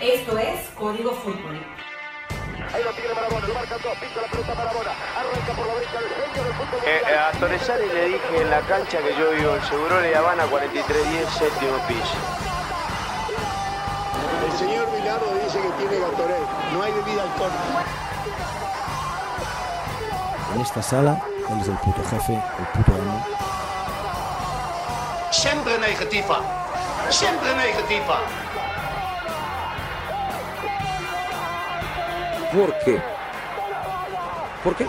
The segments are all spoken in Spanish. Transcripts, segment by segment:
Esto es Código Fútbol. Ahí lo tiene Marabona, lo marcan dos, pinta la pelota Marabona, arranca por la derecha el genio del fútbol Eh, mundial. a Torresani le dije en la cancha que yo vivo en Seguro de Habana 4310, séptimo piso. El señor Milano dice que tiene Gatorade. No hay bebida alcohólica. En esta sala, él es el puto jefe, el puto amo. Siempre negativa. Siempre negativa. ¿Por qué? ¿Por qué?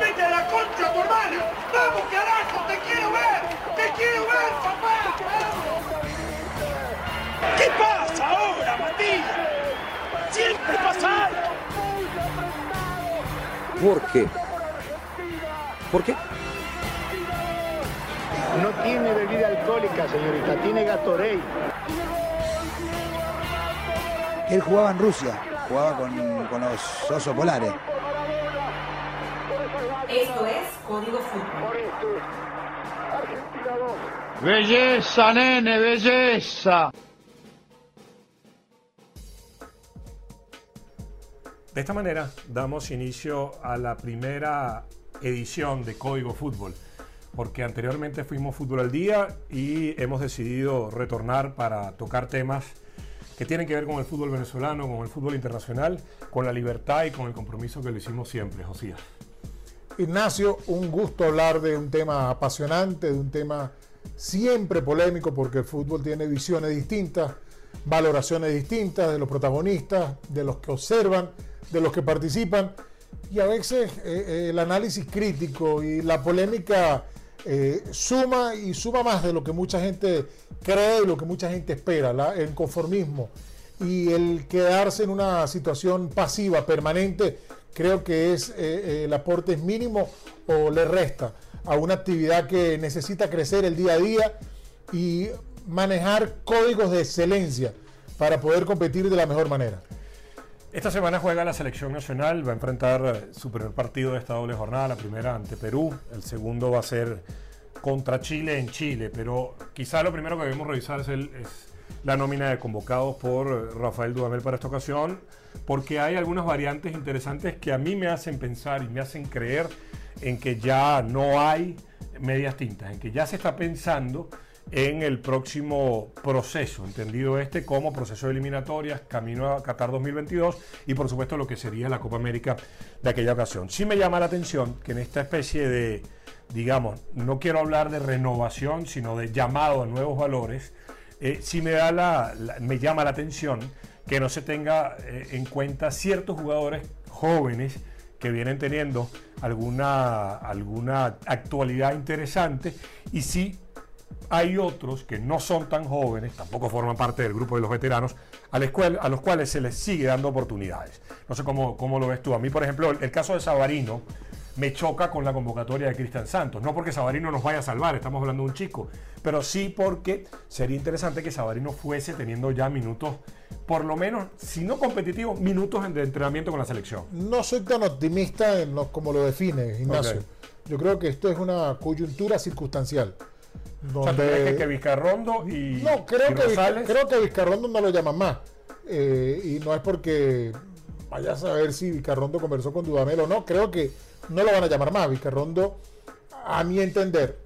¡Vete a la concha tu hermana! ¡Vamos, carajo! ¡Te quiero ver! ¡Te quiero ver, papá! ¡Vamos! ¿Qué pasa ahora, Matías? ¡Siempre pasa algo! ¿Por qué? ¿Por qué? No tiene bebida alcohólica, señorita. Tiene Gatorade. Él jugaba en Rusia, jugaba con, con los osos polares. Esto es Código Fútbol. ¡Belleza, nene, belleza! De esta manera damos inicio a la primera edición de Código Fútbol, porque anteriormente fuimos Fútbol al Día y hemos decidido retornar para tocar temas que tienen que ver con el fútbol venezolano, con el fútbol internacional, con la libertad y con el compromiso que lo hicimos siempre, Josías. Ignacio, un gusto hablar de un tema apasionante, de un tema siempre polémico, porque el fútbol tiene visiones distintas, valoraciones distintas de los protagonistas, de los que observan, de los que participan, y a veces eh, eh, el análisis crítico y la polémica eh, suma y suma más de lo que mucha gente cree y lo que mucha gente espera, la- el conformismo y el quedarse en una situación pasiva, permanente, creo que es eh, eh, el aporte es mínimo o le resta a una actividad que necesita crecer el día a día y manejar códigos de excelencia para poder competir de la mejor manera. Esta semana juega la selección nacional, va a enfrentar eh, su primer partido de esta doble jornada, la primera ante Perú, el segundo va a ser contra Chile en Chile, pero quizá lo primero que debemos revisar es, es la nómina de convocados por eh, Rafael Dudamel para esta ocasión, porque hay algunas variantes interesantes que a mí me hacen pensar y me hacen creer en que ya no hay medias tintas, en que ya se está pensando en el próximo proceso, entendido este como proceso de eliminatorias, camino a Qatar 2022 y por supuesto lo que sería la Copa América de aquella ocasión. Sí me llama la atención que en esta especie de, digamos, no quiero hablar de renovación, sino de llamado a nuevos valores, eh, sí me, da la, me llama la atención que no se tenga eh, en cuenta ciertos jugadores jóvenes que vienen teniendo alguna, alguna actualidad interesante y sí hay otros que no son tan jóvenes, tampoco forman parte del grupo de los veteranos, a, la escuela- a los cuales se les sigue dando oportunidades. No sé cómo, cómo lo ves tú. A mí, por ejemplo, el, el caso de Sabarino me choca con la convocatoria de Cristian Santos. No porque Sabarino nos vaya a salvar, estamos hablando de un chico, pero sí porque sería interesante que Sabarino fuese teniendo ya minutos, por lo menos, si no competitivos, minutos de entrenamiento con la selección. No soy tan optimista en lo, como lo define Ignacio. Yo creo que esto es una coyuntura circunstancial. O sea, ¿tú donde- crees que, que Vizcarrondo y, No, creo y que, Rosales- creo que Vizcarrondo no lo llaman más. Eh, y no es porque vaya a saber si Vizcarrondo conversó con Dudamel o no. Creo que no lo van a llamar más. Vizcarrondo, a mi entender,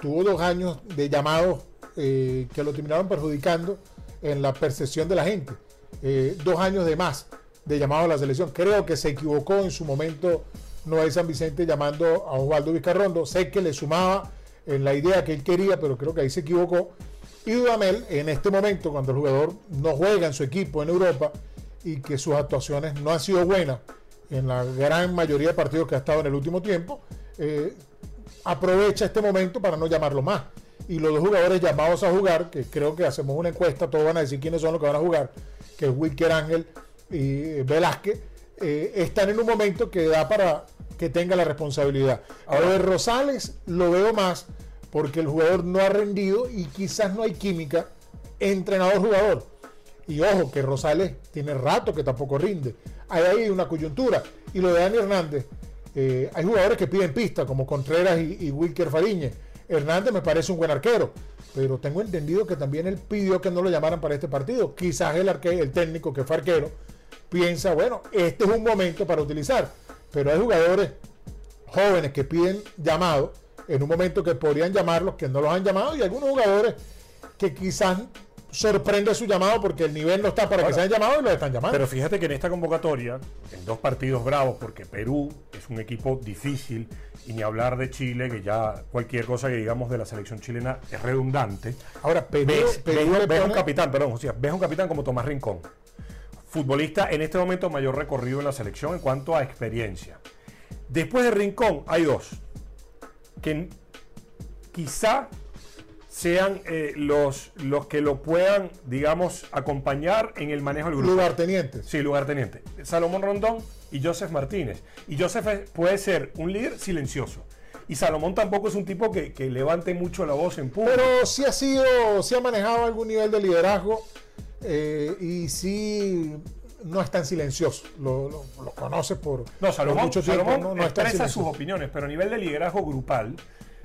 tuvo dos años de llamados eh, que lo terminaron perjudicando en la percepción de la gente. Eh, dos años de más de llamado a la selección. Creo que se equivocó en su momento Noel San Vicente llamando a Osvaldo Vizcarrondo. Sé que le sumaba en la idea que él quería, pero creo que ahí se equivocó. Y Dudamel, en este momento, cuando el jugador no juega en su equipo en Europa y que sus actuaciones no han sido buenas en la gran mayoría de partidos que ha estado en el último tiempo, eh, aprovecha este momento para no llamarlo más. Y los dos jugadores llamados a jugar, que creo que hacemos una encuesta, todos van a decir quiénes son los que van a jugar, que es Wilker Ángel y Velázquez, eh, están en un momento que da para que tenga la responsabilidad. Ahora, de Rosales lo veo más porque el jugador no ha rendido y quizás no hay química entrenador-jugador. Y ojo, que Rosales tiene rato que tampoco rinde. Hay ahí una coyuntura. Y lo de Dani Hernández, Eh, hay jugadores que piden pista, como Contreras y, y Wilker Fariñez. Hernández me parece un buen arquero, pero tengo entendido que también él pidió que no lo llamaran para este partido. Quizás el, arque- el técnico que fue arquero piensa, bueno, este es un momento para utilizar, pero hay jugadores jóvenes que piden llamado en un momento que podrían llamarlos, que no los han llamado, y algunos jugadores que quizás sorprende su llamado porque el nivel no está para que Ahora, sean llamados y los están llamando. Pero fíjate que en esta convocatoria, en dos partidos bravos, porque Perú es un equipo difícil, y ni hablar de Chile, que ya cualquier cosa que digamos de la selección chilena es redundante. Ahora, Perú, ves, Perú un capitán, perdón, o sea, ves un capitán como Tomás Rincón, futbolista en este momento mayor recorrido en la selección en cuanto a experiencia. Después de Rincón hay dos, que quizá sean eh, los, los que lo puedan, digamos, acompañar en el manejo del grupo. lugartenientes. Sí, lugarteniente. Salomón Rondón y Joseph Martínez. Y Joseph puede ser un líder silencioso. Y Salomón tampoco es un tipo que, que levante mucho la voz en público. Pero sí ha sido, sí ha manejado algún nivel de liderazgo eh, y sí no es tan silencioso. Lo, lo, lo conoces por, no, por Salomón, mucho tiempo. Salomón no, no expresa sus opiniones, pero a nivel de liderazgo grupal,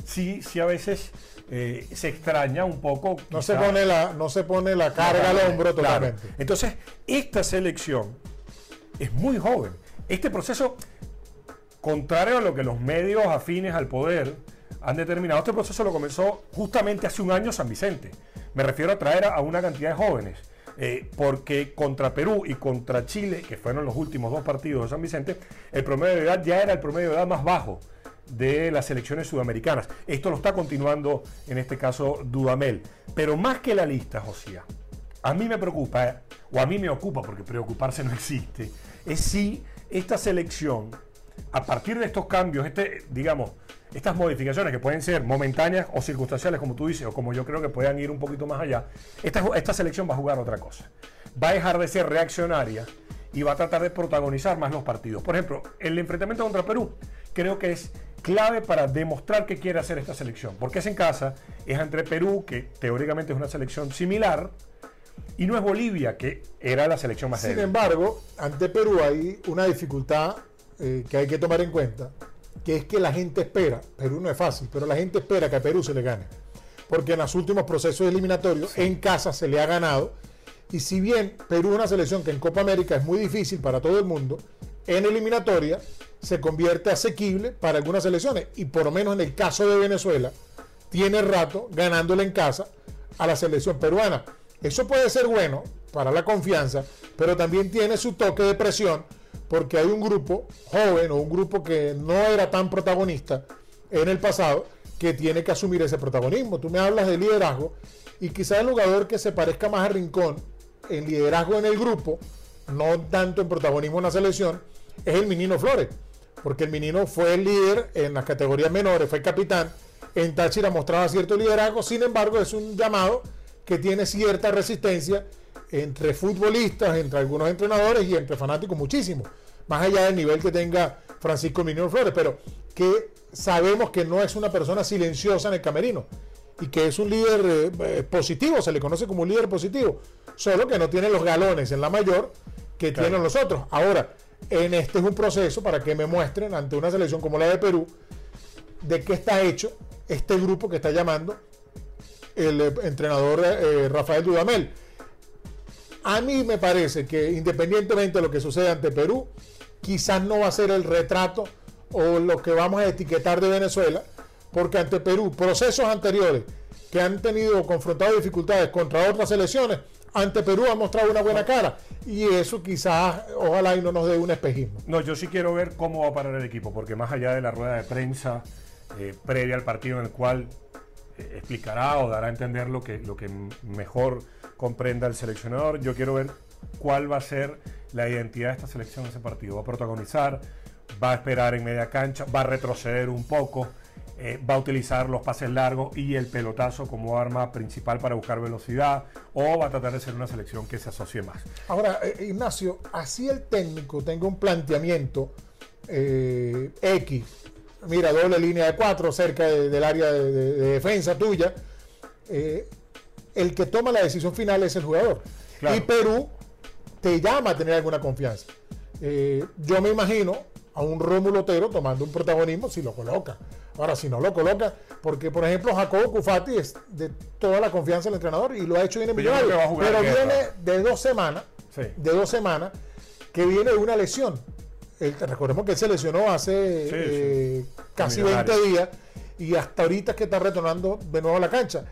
sí, sí a veces eh, se extraña un poco. No se, pone la, no se pone la carga al hombro Claro. totalmente. Entonces, esta selección es muy joven. Este proceso, contrario a lo que los medios afines al poder han determinado, este proceso lo comenzó justamente hace un año San Vicente. Me refiero a traer a una cantidad de jóvenes. Eh, porque contra Perú y contra Chile, que fueron los últimos dos partidos de San Vicente, el promedio de edad ya era el promedio de edad más bajo de las selecciones sudamericanas. Esto lo está continuando en este caso Dudamel. Pero más que la lista, Josía, a mí me preocupa, o a mí me ocupa, porque preocuparse no existe, es si esta selección, a partir de estos cambios, este, digamos, estas modificaciones que pueden ser momentáneas o circunstanciales, como tú dices, o como yo creo que puedan ir un poquito más allá, esta, esta selección va a jugar otra cosa. Va a dejar de ser reaccionaria y va a tratar de protagonizar más los partidos. Por ejemplo, el enfrentamiento contra Perú creo que es clave para demostrar qué quiere hacer esta selección. Porque es en casa, es entre Perú, que teóricamente es una selección similar, y no es Bolivia, que era la selección más Sin débil. embargo, ante Perú hay una dificultad eh, que hay que tomar en cuenta, que es que la gente espera, Perú no es fácil, pero la gente espera que a Perú se le gane. Porque en los últimos procesos eliminatorios, en casa se le ha ganado. Y si bien Perú es una selección que en Copa América es muy difícil para todo el mundo, en eliminatoria se convierte asequible para algunas selecciones. Y por lo menos en el caso de Venezuela, tiene rato ganándole en casa a la selección peruana. Eso puede ser bueno para la confianza, pero también tiene su toque de presión porque hay un grupo joven o un grupo que no era tan protagonista en el pasado que tiene que asumir ese protagonismo. Tú me hablas de liderazgo y quizás el jugador que se parezca más a Rincón en liderazgo en el grupo, no tanto en protagonismo en la selección, es el Minino Flores, porque el Minino fue el líder en las categorías menores, fue capitán, en Táchira mostraba cierto liderazgo, sin embargo es un llamado que tiene cierta resistencia entre futbolistas, entre algunos entrenadores y entre fanáticos muchísimo, más allá del nivel que tenga Francisco Minino Flores, pero que sabemos que no es una persona silenciosa en el camerino y que es un líder eh, eh, positivo, se le conoce como un líder positivo, solo que no tiene los galones en la mayor que Claro. tienen los otros. Ahora, en este es un proceso para que me muestren ante una selección como la de Perú de qué está hecho este grupo que está llamando el eh, entrenador eh, Rafael Dudamel. A mí me parece que independientemente de lo que suceda ante Perú, quizás no va a ser el retrato o lo que vamos a etiquetar de Venezuela, porque ante Perú, procesos anteriores que han tenido confrontado dificultades contra otras selecciones, ante Perú ha mostrado una buena cara y eso quizás, ojalá y no nos dé un espejismo. No, yo sí quiero ver cómo va a parar el equipo, porque más allá de la rueda de prensa eh, previa al partido en el cual eh, explicará o dará a entender lo que, lo que mejor comprenda el seleccionador, yo quiero ver cuál va a ser la identidad de esta selección en ese partido. Va a protagonizar, va a esperar en media cancha, va a retroceder un poco, eh, va a utilizar los pases largos y el pelotazo como arma principal para buscar velocidad, o va a tratar de ser una selección que se asocie más. Ahora, eh, Ignacio, así el técnico tenga un planteamiento eh, X, mira, doble línea de cuatro cerca de- del área de, de- de defensa tuya, eh, el que toma la decisión final es el jugador. Claro. Y Perú te llama a tener alguna confianza. Eh, yo me imagino a un Rómulo Otero tomando un protagonismo si lo coloca. Ahora, si no lo coloca, porque por ejemplo Jacobo Cufati es de toda la confianza del entrenador y lo ha hecho bien en Millonario. Pero viene de dos semanas, Sí. de dos semanas, que viene de una lesión. Él- recordemos que él se lesionó hace Sí, eh, casi Millonario. 20 días y hasta ahorita es que está retornando de nuevo a la cancha.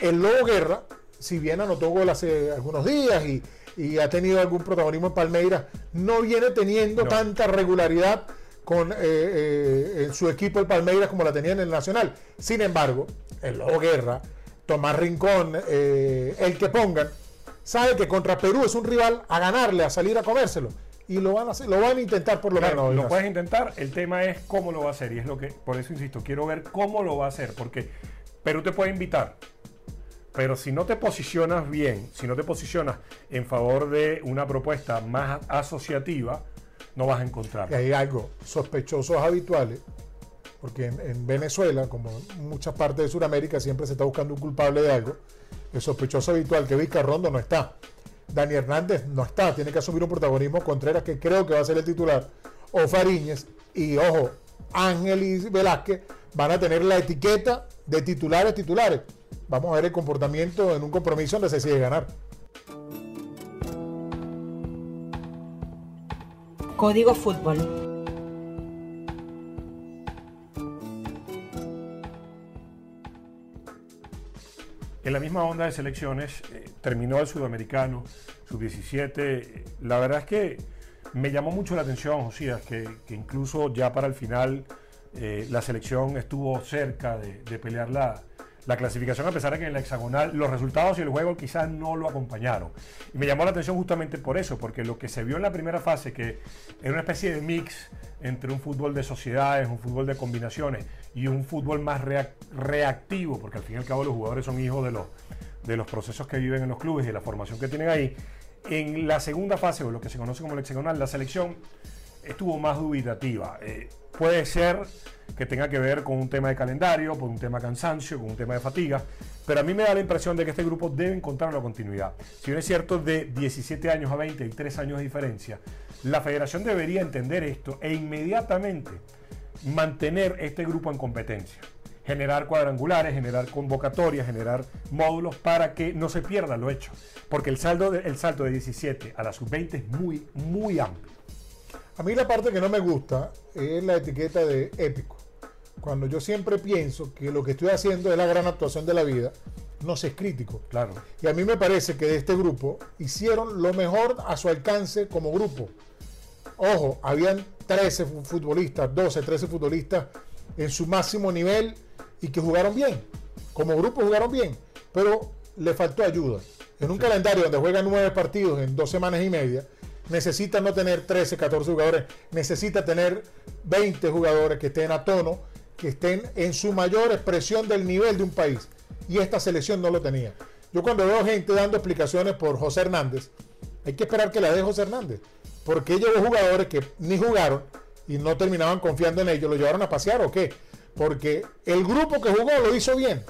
El Lobo Guerra, si bien anotó gol hace algunos días y, y ha tenido algún protagonismo en Palmeiras, no viene teniendo No. tanta regularidad con eh, eh, en su equipo el Palmeiras como la tenía en el Nacional. Sin embargo, el Lobo Guerra, Tomás Rincón, eh, el que pongan, sabe que contra Perú es un rival a ganarle, a salir a comérselo. Y lo van a, hacer, lo van a intentar por lo Claro, menos. lo puedes intentar, el tema es cómo lo va a hacer y es lo que, por eso insisto, quiero ver cómo lo va a hacer, porque Perú te puede invitar, pero si no te posicionas bien, si no te posicionas en favor de una propuesta más asociativa, no vas a encontrar. que hay algo sospechosos habituales, porque en, en Venezuela, como en muchas partes de Sudamérica, siempre se está buscando un culpable de algo. El sospechoso habitual que Vizcarrondo no está. Dani Hernández no está, tiene que asumir un protagonismo Contreras, que creo que va a ser el titular, o Fariñez, y ojo, Ángel y Velázquez van a tener la etiqueta de titulares titulares. Vamos a ver el comportamiento en un compromiso donde se sigue ganar. Código Fútbol. En la misma onda de selecciones, eh, terminó el sudamericano, sub-17. eh, La verdad es que me llamó mucho la atención, Josías, que, que incluso ya para el final eh, la selección estuvo cerca de, de pelear la, la clasificación, a pesar de que en la hexagonal los resultados y el juego quizás no lo acompañaron. Y me llamó la atención justamente por eso, porque lo que se vio en la primera fase, que era una especie de mix entre un fútbol de sociedades, un fútbol de combinaciones y un fútbol más reac- reactivo, porque al fin y al cabo los jugadores son hijos de los, de los procesos que viven en los clubes y de la formación que tienen ahí. En la segunda fase, o lo que se conoce como la hexagonal, la selección estuvo más dubitativa. Eh, puede ser que tenga que ver con un tema de calendario, por un tema de cansancio, con un tema de fatiga, pero a mí me da la impresión de que este grupo debe encontrar una continuidad. Si bien es cierto, de 17 años a 20 y 3 años de diferencia, la federación debería entender esto e inmediatamente mantener este grupo en competencia. Generar cuadrangulares, generar convocatorias, generar módulos para que no se pierda lo hecho. Porque el, saldo el salto de 17 a la sub-20 es muy, muy amplio. A mí la parte que no me gusta es la etiqueta de épico. Cuando yo siempre pienso que lo que estoy haciendo es la gran actuación de la vida, no se es crítico. Claro. Y a mí me parece que de este grupo hicieron lo mejor a su alcance como grupo. Ojo, habían 13 fu- futbolistas, 12, 13 futbolistas en su máximo nivel y que jugaron bien. Como grupo jugaron bien, pero le faltó ayuda. En un calendario donde juegan nueve partidos en dos semanas y media, necesita no tener 13, 14 jugadores, necesita tener 20 jugadores que estén a tono, que estén en su mayor expresión del nivel de un país. Y esta selección no lo tenía. Yo cuando veo gente dando explicaciones por José Hernández, hay que esperar que la dé José Hernández. Porque llevó jugadores que ni jugaron y no terminaban confiando en ellos, lo llevaron a pasear o qué. Porque el grupo que jugó lo hizo bien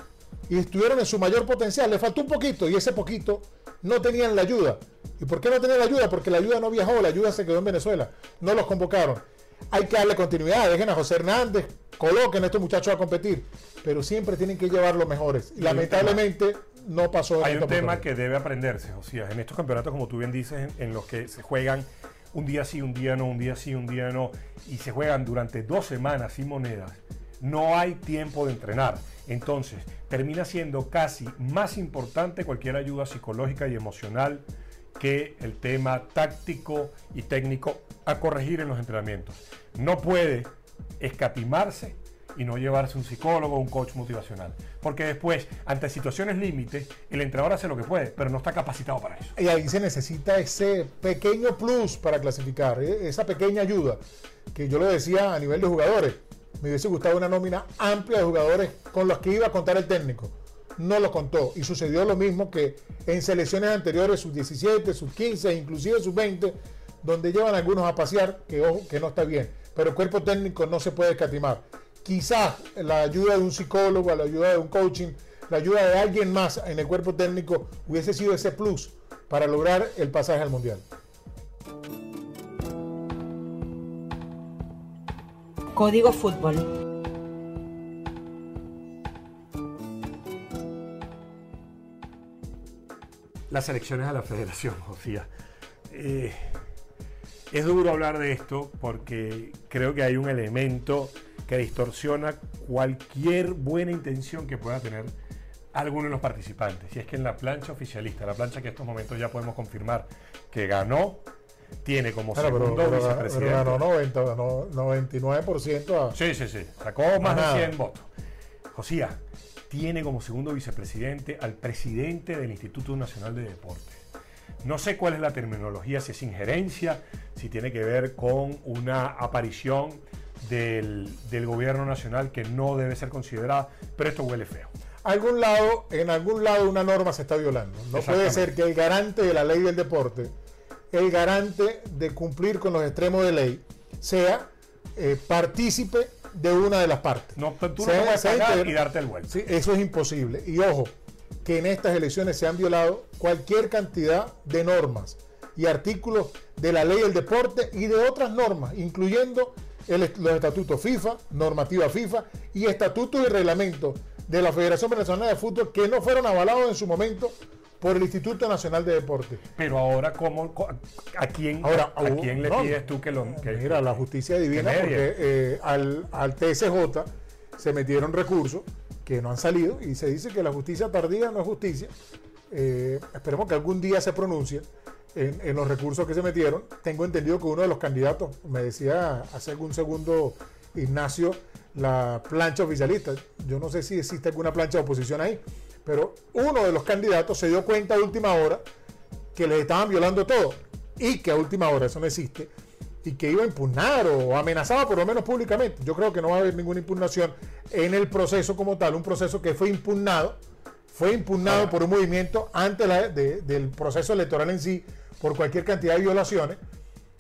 y estuvieron en su mayor potencial. Le faltó un poquito y ese poquito no tenían la ayuda. ¿Y por qué no tenían la ayuda? Porque la ayuda no viajó, la ayuda se quedó en Venezuela. No los convocaron. Hay que darle continuidad, dejen a José Hernández, coloquen a estos muchachos a competir, pero siempre tienen que llevar los mejores. Y lamentablemente no pasó. Hay un tema que debe aprenderse, Josías. En estos campeonatos, como tú bien dices, en, en los que se juegan un día sí, un día no, un día sí, un día no, y se juegan durante dos semanas sin monedas, no hay tiempo de entrenar. Entonces, termina siendo casi más importante cualquier ayuda psicológica y emocional que el tema táctico y técnico a corregir en los entrenamientos. No puede escatimarse y no llevarse un psicólogo o un coach motivacional. Porque después, ante situaciones límites, el entrenador hace lo que puede, pero no está capacitado para eso. Y ahí se necesita ese pequeño plus para clasificar, ¿eh? esa pequeña ayuda, que yo lo decía a nivel de jugadores. Me hubiese gustado una nómina amplia de jugadores con los que iba a contar el técnico. No lo contó. Y sucedió lo mismo que en selecciones anteriores, sus 17, sus 15, inclusive sus 20, donde llevan algunos a pasear, que ojo, que no está bien. Pero el cuerpo técnico no se puede escatimar. Quizás la ayuda de un psicólogo, la ayuda de un coaching, la ayuda de alguien más en el cuerpo técnico hubiese sido ese plus para lograr el pasaje al mundial. Código Fútbol. Las elecciones a la federación, Josía. Eh, es duro hablar de esto porque creo que hay un elemento que distorsiona cualquier buena intención que pueda tener alguno de los participantes. Y es que en la plancha oficialista, la plancha que en estos momentos ya podemos confirmar que ganó, tiene como Claro, pero, segundo pero- vicepresidente. pero ganó 90, ganó 99% a... Sí, sí, sí. Sacó más de 100 votos. Josía tiene como segundo vicepresidente al presidente del Instituto Nacional de Deportes. No sé cuál es la terminología, si es injerencia, si tiene que ver con una aparición del, del gobierno nacional que no debe ser considerada, pero esto huele feo. algún lado, en algún lado una norma se está violando. No puede ser que el garante de la ley del deporte, el garante de cumplir con los extremos de ley, sea eh, partícipe de una de las partes. No, tú no puedes pagar y darte el vuelto. Sí, eso es imposible. Y ojo, que en estas elecciones se han violado cualquier cantidad de normas y artículos de la ley del deporte y de otras normas, incluyendo el los estatutos FIFA, normativa FIFA y estatutos y reglamentos de la Federación Venezolana de Fútbol que no fueron avalados en su momento por el Instituto Nacional de Deportes. Pero ahora, ¿cómo, ¿a quién, Ahora, a hubo- quién le no, pides tú que lo... que- Mira, la justicia divina, porque eh, al, al TSJ se metieron recursos que no han salido y se dice que la justicia tardía no es justicia. Eh, esperemos que algún día se pronuncie en, en los recursos que se metieron. Tengo entendido que uno de los candidatos, me decía hace algún segundo Ignacio, la plancha oficialista. Yo no sé si existe alguna plancha de oposición ahí, pero uno de los candidatos se dio cuenta de última hora que les estaban violando todo y que a última hora eso no existe y que iba a impugnar o amenazaba por lo menos públicamente. Yo creo que no va a haber ninguna impugnación en el proceso como tal, un proceso que fue impugnado, fue impugnado por un movimiento antes de- del proceso electoral en sí por cualquier cantidad de violaciones.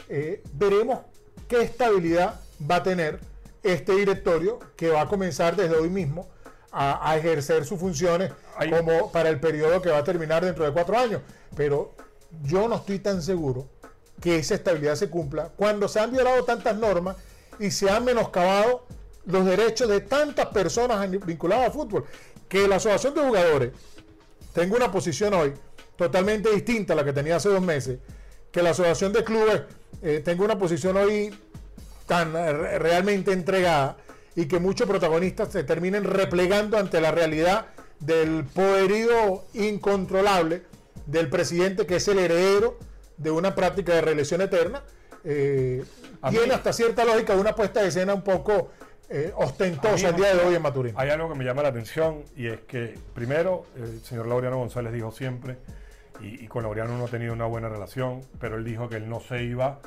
Eh, veremos qué estabilidad va a tener este directorio que va a comenzar desde hoy mismo a, a ejercer sus funciones Como para el periodo que va a terminar dentro de cuatro años. Pero yo no estoy tan seguro que esa estabilidad se cumpla cuando se han violado tantas normas y se han menoscabado los derechos de tantas personas vinculadas al fútbol. Que la Asociación de Jugadores tenga una posición hoy totalmente distinta a la que tenía hace dos meses, que la Asociación de Clubes eh, tenga una posición hoy realmente entregada y que muchos protagonistas se terminen replegando ante la realidad del poderío incontrolable del presidente que es el heredero de una práctica de reelección eterna, eh, tiene mí- hasta cierta lógica una puesta de escena un poco eh, ostentosa el día de hoy en Maturín. Hay algo que me llama la atención y es que, primero, el señor Laureano González dijo siempre, y, y con Laureano no ha tenido una buena relación, pero él dijo que él no se iba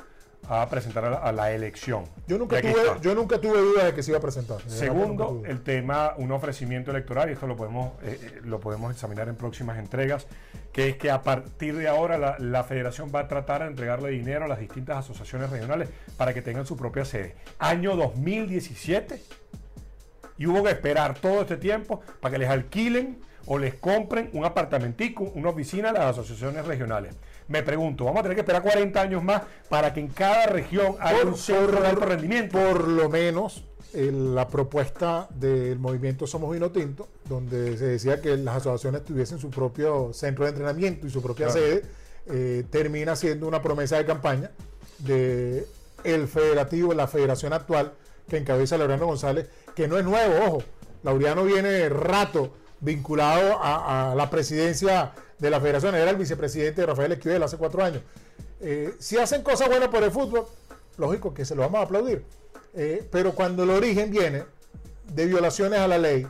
a presentar a la, a la elección. Yo nunca, tuve, está. yo nunca tuve dudas de que se iba a presentar. Segundo, el tema, un ofrecimiento electoral, y esto lo podemos, eh, eh, lo podemos examinar en próximas entregas, que es que a partir de ahora la, la federación va a tratar de entregarle dinero a las distintas asociaciones regionales para que tengan su propia sede. Año 2017, y hubo que esperar todo este tiempo para que les alquilen o les compren un apartamentico, una oficina a las asociaciones regionales. Me pregunto, ¿vamos a tener que esperar 40 años más para que en cada región haya Por- un centro de alto rendimiento? Por lo menos la propuesta del movimiento Somos Vino Tinto, donde se decía que las asociaciones tuviesen su propio centro de entrenamiento y su propia Claro. sede, eh, termina siendo una promesa de campaña de el federativo, la federación actual que encabeza Laureano González, que no es nuevo, ojo, Laureano viene rato vinculado a, la presidencia de la federación, era el vicepresidente de Rafael Esquivel hace cuatro años. Eh, si hacen cosas buenas por el fútbol, lógico que se lo vamos a aplaudir. Eh, pero cuando el origen viene de violaciones a la ley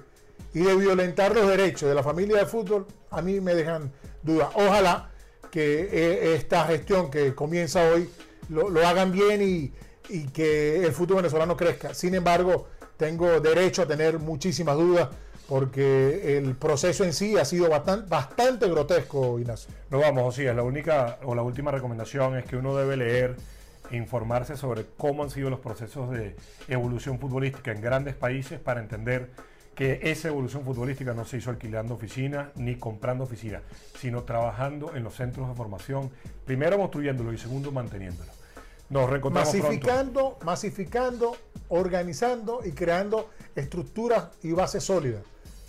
y de violentar los derechos de la familia de fútbol, a mí me dejan dudas. Ojalá que eh, esta gestión que comienza hoy lo, lo hagan bien y, y que el fútbol venezolano crezca. Sin embargo, tengo derecho a tener muchísimas dudas porque el proceso en sí ha sido bastante, bastante grotesco, Ignacio. No vamos, Josías, la única o la última recomendación es que uno debe leer e informarse sobre cómo han sido los procesos de evolución futbolística en grandes países para entender que esa evolución futbolística no se hizo alquilando oficinas ni comprando oficinas, sino trabajando en los centros de formación, primero construyéndolo y segundo manteniéndolo. Nos reencontramos pronto. masificando, masificando, organizando y creando estructuras y bases sólidas.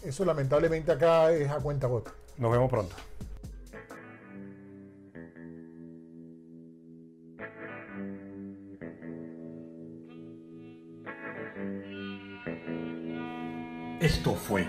Eso lamentablemente acá es a cuenta gota. Nos vemos pronto. Esto fue.